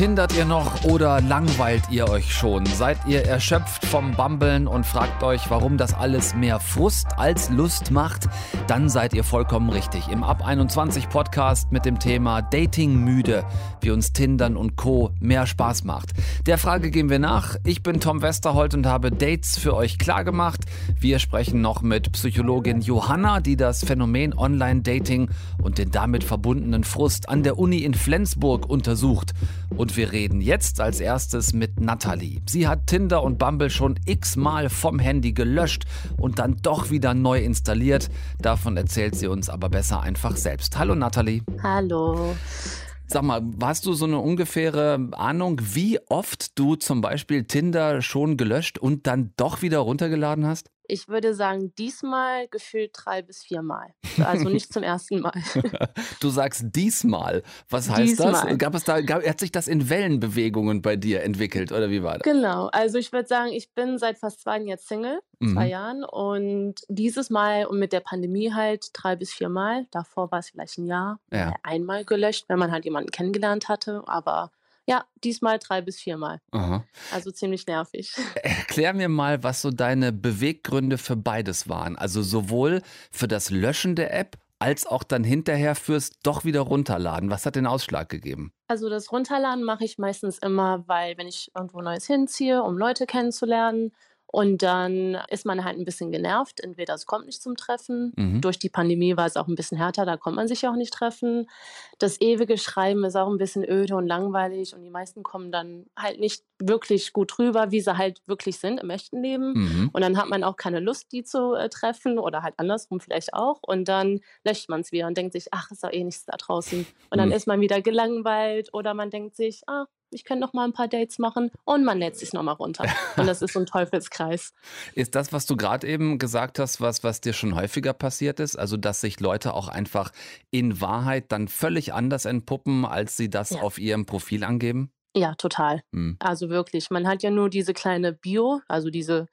Tindert ihr noch oder langweilt ihr euch schon? Seid ihr erschöpft vom Bambeln und fragt euch, warum das alles mehr Frust als Lust macht? Dann seid ihr vollkommen richtig. Im Ab 21 Podcast mit dem Thema Dating müde, wie uns Tindern und Co. mehr Spaß macht. Der Frage gehen wir nach. Ich bin Tom Westerholt und habe Dates für euch klargemacht. Wir sprechen noch mit Psychologin Johanna, die das Phänomen Online-Dating und den damit verbundenen Frust an der Uni in Flensburg untersucht. Und wir reden jetzt als erstes mit Natalie. Sie hat Tinder und Bumble schon x-mal vom Handy gelöscht und dann doch wieder neu installiert. Davon erzählt sie uns aber besser einfach selbst. Hallo Natalie. Hallo. Sag mal, hast du so eine ungefähre Ahnung, wie oft du zum Beispiel Tinder schon gelöscht und dann doch wieder runtergeladen hast? Ich würde sagen, diesmal gefühlt drei bis viermal. Also nicht zum ersten Mal. du sagst diesmal. Was heißt diesmal. das? Gab es da, gab, hat sich das in Wellenbewegungen bei dir entwickelt oder wie war das? Genau. Also ich würde sagen, ich bin seit fast zwei Jahren jetzt Single, mhm. zwei Jahren. Und dieses Mal und mit der Pandemie halt drei bis viermal. Davor war es vielleicht ein Jahr. Ja. Einmal gelöscht, wenn man halt jemanden kennengelernt hatte. Aber ja, diesmal drei bis viermal. Aha. Also ziemlich nervig. Erklär mir mal, was so deine Beweggründe für beides waren. Also sowohl für das Löschen der App als auch dann hinterher fürs doch wieder runterladen. Was hat den Ausschlag gegeben? Also das Runterladen mache ich meistens immer, weil wenn ich irgendwo Neues hinziehe, um Leute kennenzulernen und dann ist man halt ein bisschen genervt. Entweder es kommt nicht zum Treffen. Mhm. Durch die Pandemie war es auch ein bisschen härter, da kommt man sich auch nicht treffen. Das ewige Schreiben ist auch ein bisschen öde und langweilig und die meisten kommen dann halt nicht wirklich gut rüber, wie sie halt wirklich sind im echten Leben. Mhm. Und dann hat man auch keine Lust, die zu äh, treffen oder halt andersrum vielleicht auch. Und dann löscht man es wieder und denkt sich, ach, ist doch eh nichts da draußen. Und dann mhm. ist man wieder gelangweilt oder man denkt sich, ah, ich könnte noch mal ein paar Dates machen und man lädt sich noch mal runter. Und das ist so ein Teufelskreis. Ist das, was du gerade eben gesagt hast, was, was dir schon häufiger passiert ist? Also, dass sich Leute auch einfach in Wahrheit dann völlig anders entpuppen, als sie das ja. auf ihrem Profil angeben? Ja, total. Hm. Also wirklich. Man hat ja nur diese kleine Bio, also diese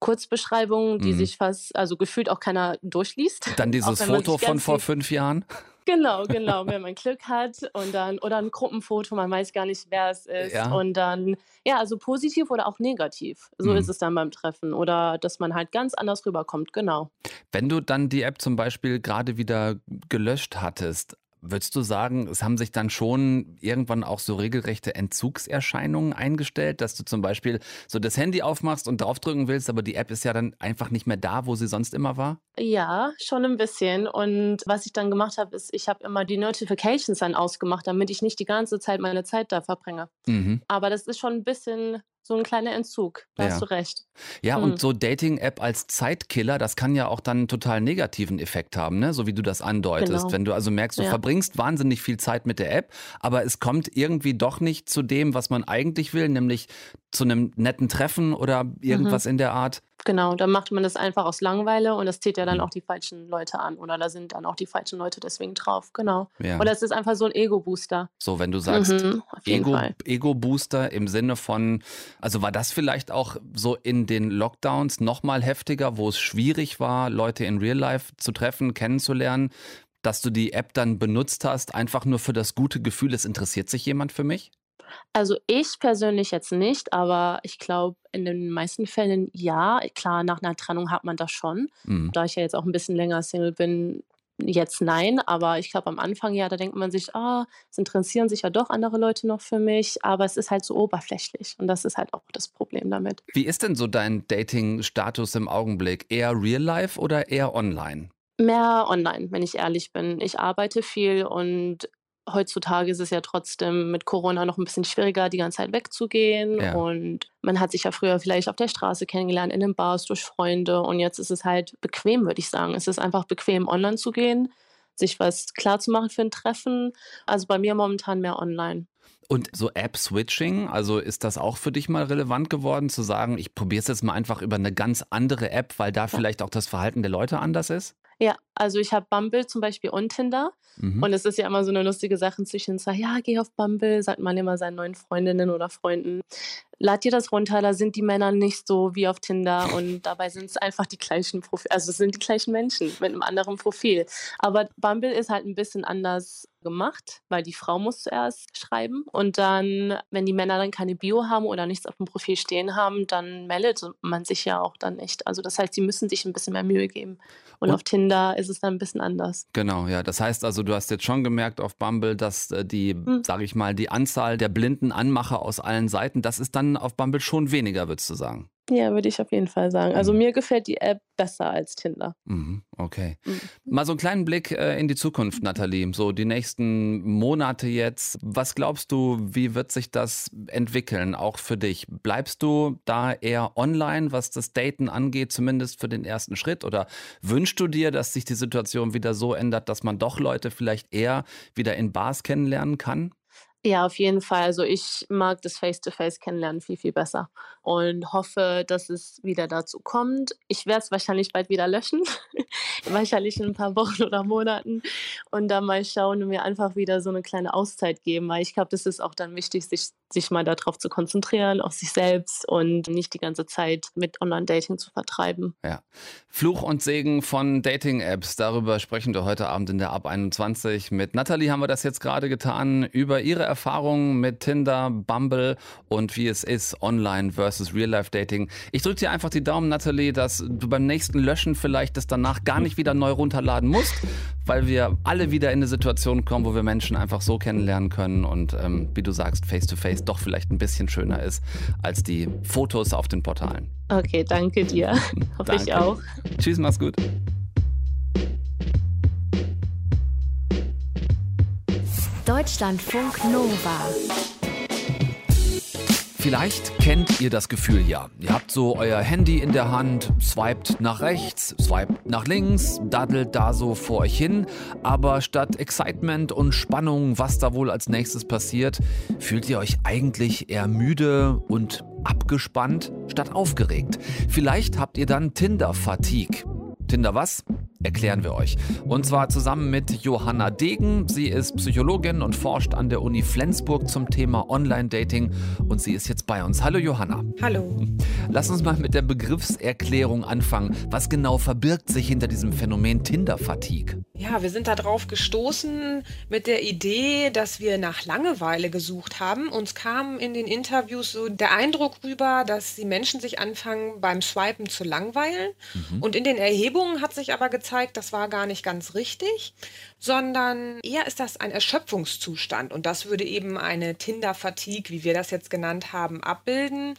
Kurzbeschreibung, die mhm. sich fast, also gefühlt auch keiner durchliest. Dann dieses Foto von vor fünf Jahren? Genau, genau, wenn man Glück hat und dann oder ein Gruppenfoto, man weiß gar nicht, wer es ist ja. und dann ja, also positiv oder auch negativ. So mhm. ist es dann beim Treffen oder dass man halt ganz anders rüberkommt, genau. Wenn du dann die App zum Beispiel gerade wieder gelöscht hattest, Würdest du sagen, es haben sich dann schon irgendwann auch so regelrechte Entzugserscheinungen eingestellt, dass du zum Beispiel so das Handy aufmachst und draufdrücken willst, aber die App ist ja dann einfach nicht mehr da, wo sie sonst immer war? Ja, schon ein bisschen. Und was ich dann gemacht habe, ist, ich habe immer die Notifications dann ausgemacht, damit ich nicht die ganze Zeit meine Zeit da verbringe. Mhm. Aber das ist schon ein bisschen so ein kleiner Entzug. Da ja. hast du recht. Ja, hm. und so Dating-App als Zeitkiller, das kann ja auch dann einen total negativen Effekt haben, ne? so wie du das andeutest. Genau. Wenn du also merkst, du ja. verbringst wahnsinnig viel Zeit mit der App, aber es kommt irgendwie doch nicht zu dem, was man eigentlich will, nämlich zu einem netten Treffen oder irgendwas mhm. in der Art. Genau, dann macht man das einfach aus Langeweile und das zieht ja dann mhm. auch die falschen Leute an oder da sind dann auch die falschen Leute deswegen drauf, genau. Ja. Oder es ist einfach so ein Ego-Booster. So, wenn du sagst, mhm, Ego-Booster Ego im Sinne von, also war das vielleicht auch so in den Lockdowns nochmal heftiger, wo es schwierig war, Leute in Real Life zu treffen, kennenzulernen, dass du die App dann benutzt hast, einfach nur für das gute Gefühl, es interessiert sich jemand für mich? Also ich persönlich jetzt nicht, aber ich glaube, in den meisten Fällen ja. Klar, nach einer Trennung hat man das schon. Mhm. Da ich ja jetzt auch ein bisschen länger Single bin, jetzt nein, aber ich glaube am Anfang ja, da denkt man sich, ah, es interessieren sich ja doch andere Leute noch für mich, aber es ist halt so oberflächlich und das ist halt auch das Problem damit. Wie ist denn so dein Dating-Status im Augenblick? Eher real life oder eher online? Mehr online, wenn ich ehrlich bin. Ich arbeite viel und heutzutage ist es ja trotzdem mit Corona noch ein bisschen schwieriger, die ganze Zeit wegzugehen. Ja. Und man hat sich ja früher vielleicht auf der Straße kennengelernt, in den Bars durch Freunde. Und jetzt ist es halt bequem, würde ich sagen. Es ist einfach bequem, online zu gehen, sich was klarzumachen für ein Treffen. Also bei mir momentan mehr online. Und so App-Switching, also ist das auch für dich mal relevant geworden, zu sagen, ich probiere es jetzt mal einfach über eine ganz andere App, weil da vielleicht auch das Verhalten der Leute anders ist? Ja, also ich habe Bumble zum Beispiel und Tinder. Mhm. Und es ist ja immer so eine lustige Sache zwischen, ja, geh auf Bumble, sagt man immer seinen neuen Freundinnen oder Freunden. lad dir das runter, da sind die Männer nicht so wie auf Tinder und dabei sind es einfach die gleichen Profile, also es sind die gleichen Menschen mit einem anderen Profil. Aber Bumble ist halt ein bisschen anders gemacht, weil die Frau muss zuerst schreiben und dann, wenn die Männer dann keine Bio haben oder nichts auf dem Profil stehen haben, dann meldet man sich ja auch dann nicht. Also das heißt, sie müssen sich ein bisschen mehr Mühe geben. Und, und auf Tinder ist es dann ein bisschen anders. Genau, ja. Das heißt also, du hast jetzt schon gemerkt auf Bumble, dass äh, die, hm. sage ich mal, die Anzahl der blinden Anmacher aus allen Seiten, das ist dann auf Bumble schon weniger, würdest du sagen? Ja, würde ich auf jeden Fall sagen. Also mhm. mir gefällt die App besser als Tinder. Mhm, okay. Mhm. Mal so einen kleinen Blick äh, in die Zukunft, Nathalie. So die nächsten Monate jetzt. Was glaubst du, wie wird sich das entwickeln, auch für dich? Bleibst du da eher online, was das Daten angeht, zumindest für den ersten Schritt? Oder wünschst du dir, dass sich die Situation wieder so ändert, dass man doch Leute vielleicht eher wieder in Bars kennenlernen kann? Ja, auf jeden Fall. Also ich mag das Face-to-Face kennenlernen viel, viel besser und hoffe, dass es wieder dazu kommt. Ich werde es wahrscheinlich bald wieder löschen, wahrscheinlich in ein paar Wochen oder Monaten und dann mal schauen und mir einfach wieder so eine kleine Auszeit geben, weil ich glaube, das ist auch dann wichtig, sich, sich mal darauf zu konzentrieren, auf sich selbst und nicht die ganze Zeit mit Online-Dating zu vertreiben. Ja. Fluch und Segen von Dating-Apps, darüber sprechen wir heute Abend in der Ab 21. Mit Nathalie haben wir das jetzt gerade getan, über ihre Erfahrungen mit Tinder, Bumble und wie es ist, Online versus Real-Life-Dating. Ich drücke dir einfach die Daumen, Nathalie, dass du beim nächsten Löschen vielleicht das danach gar nicht wieder neu runterladen musst, weil wir alle wieder in eine Situation kommen, wo wir Menschen einfach so kennenlernen können und ähm, wie du sagst, face-to-face -face doch vielleicht ein bisschen schöner ist als die Fotos auf den Portalen. Okay, danke dir. Hoffe ich auch. Tschüss, mach's gut. Deutschlandfunk Nova. Vielleicht kennt ihr das Gefühl ja. Ihr habt so euer Handy in der Hand, swiped nach rechts, swiped nach links, daddelt da so vor euch hin, aber statt Excitement und Spannung, was da wohl als nächstes passiert, fühlt ihr euch eigentlich eher müde und abgespannt statt aufgeregt. Vielleicht habt ihr dann Tinder-Fatigue. Tinder was? Erklären wir euch. Und zwar zusammen mit Johanna Degen. Sie ist Psychologin und forscht an der Uni Flensburg zum Thema Online-Dating und sie ist jetzt bei uns. Hallo Johanna. Hallo. Lass uns mal mit der Begriffserklärung anfangen. Was genau verbirgt sich hinter diesem Phänomen Tinder-Fatigue? Ja, wir sind darauf gestoßen mit der Idee, dass wir nach Langeweile gesucht haben. Uns kam in den Interviews so der Eindruck rüber, dass die Menschen sich anfangen beim Swipen zu langweilen. Mhm. Und in den Erhebungen hat sich aber gezeigt, das war gar nicht ganz richtig, sondern eher ist das ein Erschöpfungszustand. Und das würde eben eine Tinder-Fatigue, wie wir das jetzt genannt haben, abbilden.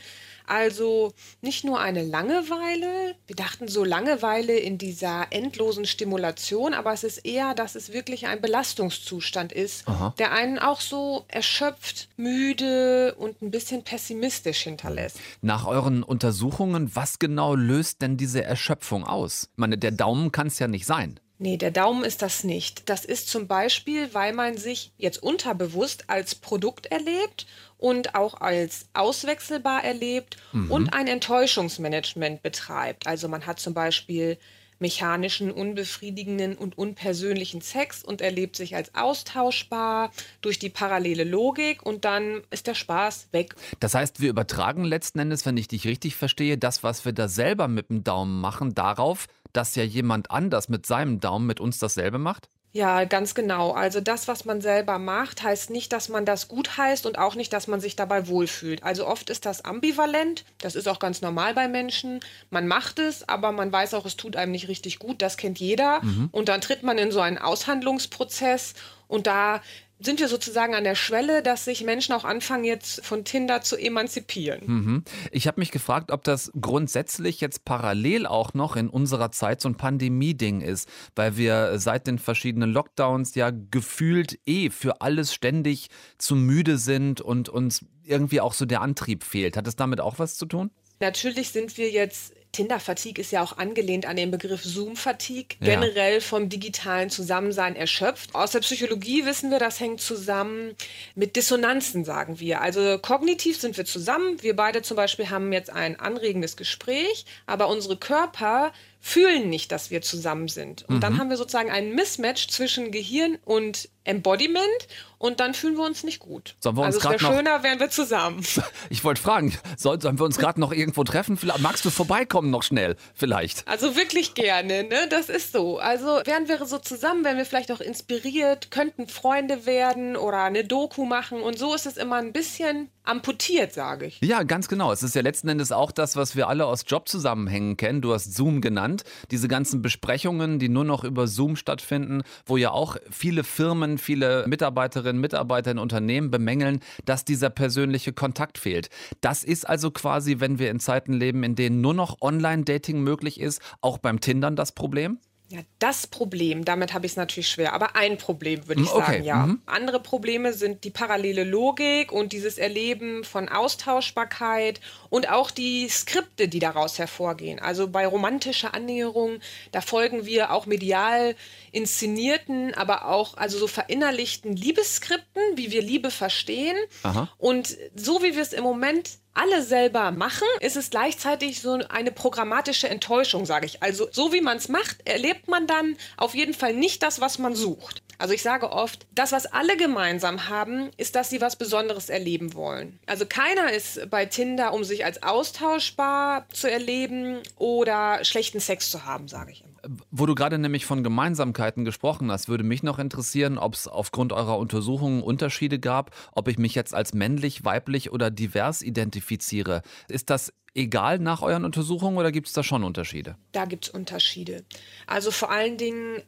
Also nicht nur eine Langeweile, wir dachten so Langeweile in dieser endlosen Stimulation, aber es ist eher, dass es wirklich ein Belastungszustand ist, Aha. der einen auch so erschöpft, müde und ein bisschen pessimistisch hinterlässt. Nach euren Untersuchungen, was genau löst denn diese Erschöpfung aus? Ich meine, der Daumen kann es ja nicht sein. Nee, der Daumen ist das nicht. Das ist zum Beispiel, weil man sich jetzt unterbewusst als Produkt erlebt und auch als auswechselbar erlebt mhm. und ein Enttäuschungsmanagement betreibt. Also man hat zum Beispiel mechanischen, unbefriedigenden und unpersönlichen Sex und erlebt sich als austauschbar durch die parallele Logik und dann ist der Spaß weg. Das heißt, wir übertragen letzten Endes, wenn ich dich richtig verstehe, das, was wir da selber mit dem Daumen machen, darauf, dass ja jemand anders mit seinem Daumen mit uns dasselbe macht? Ja, ganz genau. Also das, was man selber macht, heißt nicht, dass man das gut heißt und auch nicht, dass man sich dabei wohlfühlt. Also oft ist das ambivalent. Das ist auch ganz normal bei Menschen. Man macht es, aber man weiß auch, es tut einem nicht richtig gut. Das kennt jeder. Mhm. Und dann tritt man in so einen Aushandlungsprozess und da sind wir sozusagen an der Schwelle, dass sich Menschen auch anfangen, jetzt von Tinder zu emanzipieren. Mhm. Ich habe mich gefragt, ob das grundsätzlich jetzt parallel auch noch in unserer Zeit so ein Pandemie-Ding ist, weil wir seit den verschiedenen Lockdowns ja gefühlt eh für alles ständig zu müde sind und uns irgendwie auch so der Antrieb fehlt. Hat es damit auch was zu tun? Natürlich sind wir jetzt Tinder-Fatigue ist ja auch angelehnt an den Begriff Zoom-Fatigue, ja. generell vom digitalen Zusammensein erschöpft. Aus der Psychologie wissen wir, das hängt zusammen mit Dissonanzen, sagen wir. Also kognitiv sind wir zusammen. Wir beide zum Beispiel haben jetzt ein anregendes Gespräch, aber unsere Körper fühlen nicht, dass wir zusammen sind. Und Mhm. dann haben wir sozusagen einen Mismatch zwischen Gehirn und Embodiment und dann fühlen wir uns nicht gut. Sollen wir uns also es wäre schöner, wären wir zusammen. Ich wollte fragen, soll, sollen wir uns gerade noch irgendwo treffen? Magst du vorbeikommen noch schnell? Vielleicht. Also wirklich gerne, ne? Das ist so. Also wären wir so zusammen, wären wir vielleicht auch inspiriert, könnten Freunde werden oder eine Doku machen und so ist es immer ein bisschen amputiert, sage ich. Ja, ganz genau. Es ist ja letzten Endes auch das, was wir alle aus Jobzusammenhängen kennen. Du hast Zoom genannt. Diese ganzen Besprechungen, die nur noch über Zoom stattfinden, wo ja auch viele Firmen, viele Mitarbeiterinnen, Mitarbeiter in Unternehmen bemängeln, dass dieser persönliche Kontakt fehlt. Das ist also quasi, wenn wir in Zeiten leben, in denen nur noch Online-Dating möglich ist, auch beim Tindern das Problem? Ja, das Problem, damit habe ich es natürlich schwer, aber ein Problem würde ich Mm, okay, sagen, ja. mhm. Andere Probleme sind die parallele Logik und dieses Erleben von Austauschbarkeit und auch die Skripte, die daraus hervorgehen. Also bei romantischer Annäherung, da folgen wir auch medial inszenierten, aber auch also so verinnerlichten Liebesskripten, wie wir Liebe verstehen. Aha. Und so wie wir es im Moment alle selber machen, ist es gleichzeitig so eine programmatische Enttäuschung, sage ich. Also so wie man es macht, erlebt man dann auf jeden Fall nicht das, was man sucht. Also ich sage oft, das, was alle gemeinsam haben, ist, dass sie was Besonderes erleben wollen. Also keiner ist bei Tinder, um sich als austauschbar zu erleben oder schlechten Sex zu haben, sage ich. Wo du gerade nämlich von Gemeinsamkeiten gesprochen hast, würde mich noch interessieren, ob es aufgrund eurer Untersuchungen Unterschiede gab, ob ich mich jetzt als männlich, weiblich oder divers identifiziere. Ist das egal nach euren Untersuchungen oder gibt es da schon Unterschiede? Da gibt es Unterschiede. Also vor allen Dingen,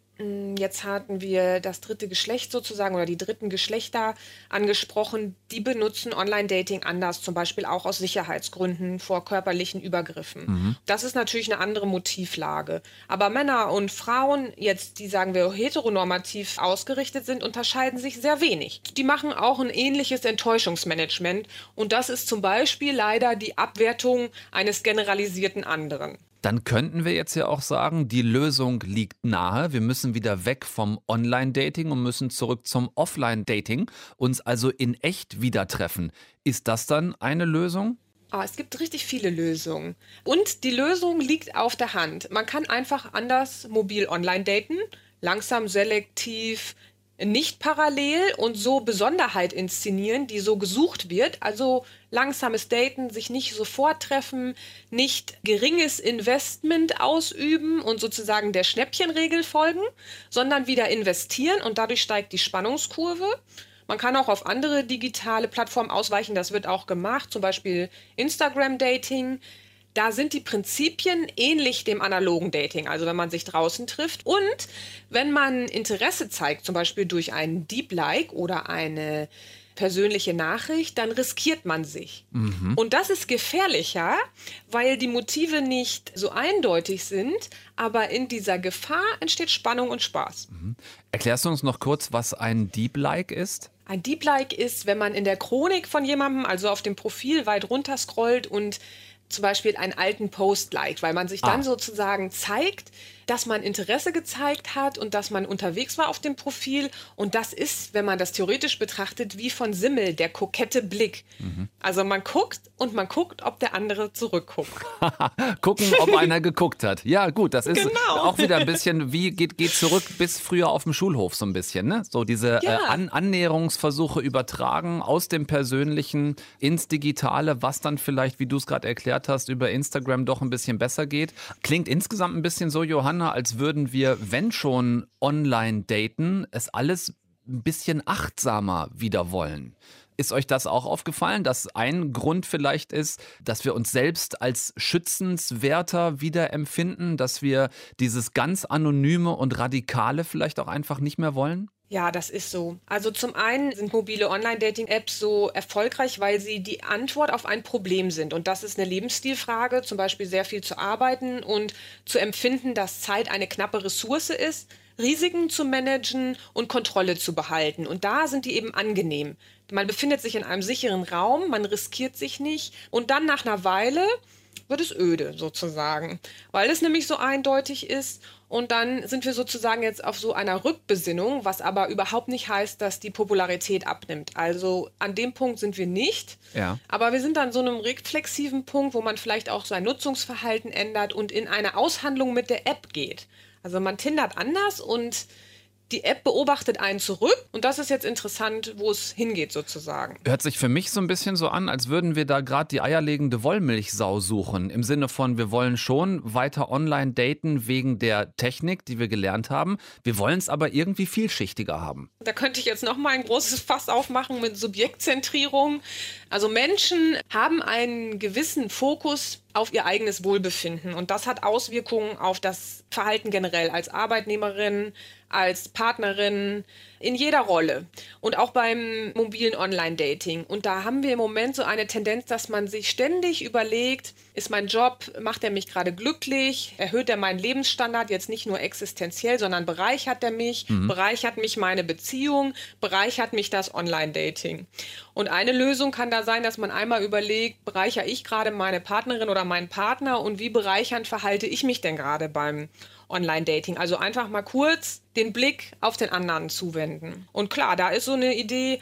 jetzt hatten wir das dritte Geschlecht sozusagen oder die dritten Geschlechter angesprochen, die benutzen Online-Dating anders, zum Beispiel auch aus Sicherheitsgründen vor körperlichen Übergriffen. Das ist natürlich eine andere Motivlage. Aber Männer und Frauen, jetzt die sagen wir heteronormativ ausgerichtet sind, unterscheiden sich sehr wenig. Die machen auch ein ähnliches Enttäuschungsmanagement und das ist zum Beispiel leider die Abwertung eines generalisierten anderen. Dann könnten wir jetzt ja auch sagen, die Lösung liegt nahe. Wir müssen wieder weg vom Online-Dating und müssen zurück zum Offline-Dating, uns also in echt wieder treffen. Ist das dann eine Lösung? Ah, es gibt richtig viele Lösungen. Und die Lösung liegt auf der Hand. Man kann einfach anders mobil online daten, langsam, selektiv, nicht parallel und so Besonderheit inszenieren, die so gesucht wird. Also langsames Daten, sich nicht sofort treffen, nicht geringes Investment ausüben und sozusagen der Schnäppchenregel folgen, sondern wieder investieren und dadurch steigt die Spannungskurve. Man kann auch auf andere digitale Plattformen ausweichen, das wird auch gemacht, zum Beispiel Instagram-Dating. Da sind die Prinzipien ähnlich dem analogen Dating, also wenn man sich draußen trifft. Und wenn man Interesse zeigt, zum Beispiel durch einen Deep Like oder eine persönliche Nachricht, dann riskiert man sich. Und das ist gefährlicher, weil die Motive nicht so eindeutig sind, aber in dieser Gefahr entsteht Spannung und Spaß. Erklärst du uns noch kurz, was ein Deep Like ist? Ein Deep Like ist, wenn man in der Chronik von jemandem, also auf dem Profil weit runter scrollt und zum Beispiel einen alten Post liked, weil man sich dann Ah. sozusagen zeigt, dass man Interesse gezeigt hat und dass man unterwegs war auf dem Profil. Und das ist, wenn man das theoretisch betrachtet, wie von Simmel, der kokette Blick. Mhm. Also man guckt und man guckt, ob der andere zurückguckt. Gucken, ob einer geguckt hat. Ja, gut, das ist Genau. auch wieder ein bisschen wie geht, geht zurück bis früher auf dem Schulhof so ein bisschen, ne? So diese Ja. äh, An Annäherungsversuche übertragen aus dem Persönlichen ins Digitale, was dann vielleicht, wie du es gerade erklärt hast, über Instagram doch ein bisschen besser geht. Klingt insgesamt ein bisschen so, Johanna, als würden wir, wenn schon online daten, es alles ein bisschen achtsamer wieder wollen. Ist euch das auch aufgefallen, dass ein Grund vielleicht ist, dass wir uns selbst als schützenswerter wieder empfinden, dass wir dieses ganz anonyme und radikale vielleicht auch einfach nicht mehr wollen? Ja, das ist so. Also zum einen sind mobile Online-Dating-Apps so erfolgreich, weil sie die Antwort auf ein Problem sind. Und das ist eine Lebensstilfrage, zum Beispiel sehr viel zu arbeiten und zu empfinden, dass Zeit eine knappe Ressource ist, Risiken zu managen und Kontrolle zu behalten. Und da sind die eben angenehm. Man befindet sich in einem sicheren Raum, man riskiert sich nicht. Und dann nach einer Weile wird es öde sozusagen, weil es nämlich so eindeutig ist. Und dann sind wir sozusagen jetzt auf so einer Rückbesinnung, was aber überhaupt nicht heißt, dass die Popularität abnimmt. Also an dem Punkt sind wir nicht. Ja. Aber wir sind an so einem reflexiven Punkt, wo man vielleicht auch sein Nutzungsverhalten ändert und in eine Aushandlung mit der App geht. Also man tindert anders und die App beobachtet einen zurück und das ist jetzt interessant, wo es hingeht sozusagen. Hört sich für mich so ein bisschen so an, als würden wir da gerade die eierlegende Wollmilchsau suchen. Im Sinne von, wir wollen schon weiter online daten wegen der Technik, die wir gelernt haben. Wir wollen es aber irgendwie vielschichtiger haben. Da könnte ich jetzt noch mal ein großes Fass aufmachen mit Subjektzentrierung. Also Menschen haben einen gewissen Fokus auf ihr eigenes Wohlbefinden. Und das hat Auswirkungen auf das Verhalten generell als Arbeitnehmerin, als Partnerin, in jeder Rolle. Und auch beim mobilen Online-Dating. Und da haben wir im Moment so eine Tendenz, dass man sich ständig überlegt, ist mein Job, macht er mich gerade glücklich, erhöht er meinen Lebensstandard jetzt nicht nur existenziell, sondern bereichert er mich, mhm. bereichert mich meine Beziehung, bereichert mich das Online-Dating. Und eine Lösung kann da sein, dass man einmal überlegt, bereichere ich gerade meine Partnerin oder meinen Partner und wie bereichernd verhalte ich mich denn gerade beim Online-Dating? Also einfach mal kurz den Blick auf den anderen zuwenden. Und klar, da ist so eine Idee,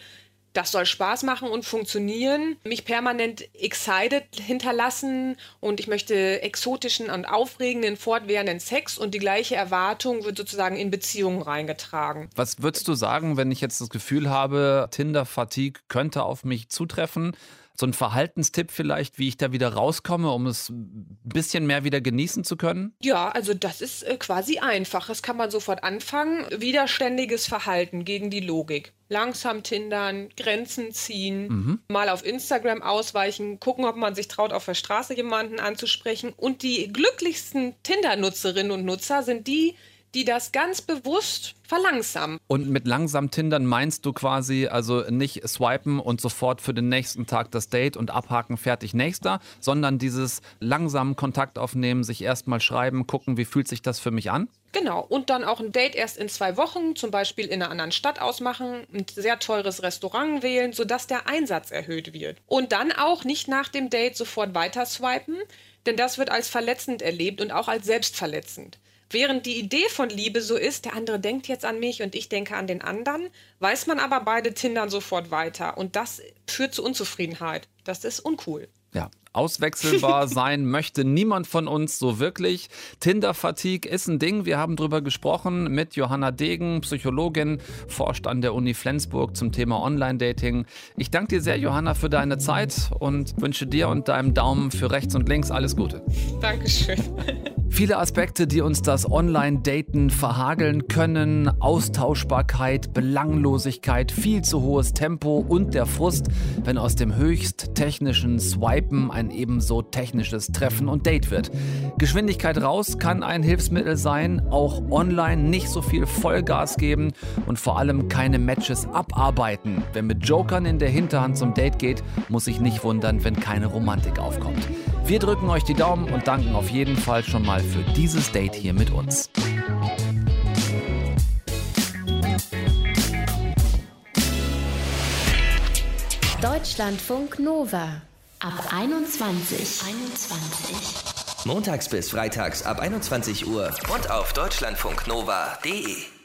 das soll Spaß machen und funktionieren, mich permanent excited hinterlassen und ich möchte exotischen und aufregenden, fortwährenden Sex und die gleiche Erwartung wird sozusagen in Beziehungen reingetragen. Was würdest du sagen, wenn ich jetzt das Gefühl habe, Tinder-Fatigue könnte auf mich zutreffen? So ein Verhaltenstipp vielleicht, wie ich da wieder rauskomme, um es ein bisschen mehr wieder genießen zu können? Ja, also das ist äh, quasi einfach. Das kann man sofort anfangen. Widerständiges Verhalten gegen die Logik. Langsam tindern, Grenzen ziehen, mhm. mal auf Instagram ausweichen, gucken, ob man sich traut, auf der Straße jemanden anzusprechen. Und die glücklichsten Tinder-Nutzerinnen und Nutzer sind die, die das ganz bewusst verlangsamen. Und mit langsam Tindern meinst du quasi also nicht swipen und sofort für den nächsten Tag das Date und abhaken, fertig, nächster, sondern dieses langsam Kontakt aufnehmen, sich erstmal schreiben, gucken, wie fühlt sich das für mich an? Genau, und dann auch ein Date erst in zwei Wochen, zum Beispiel in einer anderen Stadt ausmachen, ein sehr teures Restaurant wählen, sodass der Einsatz erhöht wird. Und dann auch nicht nach dem Date sofort weiter swipen, denn das wird als verletzend erlebt und auch als selbstverletzend. Während die Idee von Liebe so ist, der andere denkt jetzt an mich und ich denke an den anderen, weiß man aber beide Tindern sofort weiter. Und das führt zu Unzufriedenheit. Das ist uncool. Ja, auswechselbar sein möchte niemand von uns so wirklich. Tinder-Fatigue ist ein Ding. Wir haben darüber gesprochen mit Johanna Degen, Psychologin, forscht an der Uni Flensburg zum Thema Online-Dating. Ich danke dir sehr, Johanna, für deine Zeit und wünsche dir und deinem Daumen für rechts und links alles Gute. Dankeschön. Viele Aspekte, die uns das Online-Daten verhageln können. Austauschbarkeit, Belanglosigkeit, viel zu hohes Tempo und der Frust, wenn aus dem höchst technischen Swipen ein ebenso technisches Treffen und Date wird. Geschwindigkeit raus kann ein Hilfsmittel sein, auch online nicht so viel Vollgas geben und vor allem keine Matches abarbeiten. Wer mit Jokern in der Hinterhand zum Date geht, muss sich nicht wundern, wenn keine Romantik aufkommt. Wir drücken euch die Daumen und danken auf jeden Fall schon mal für dieses Date hier mit uns. Deutschlandfunk Nova ab 21. 21. Montags bis freitags ab 21 Uhr und auf deutschlandfunknova.de.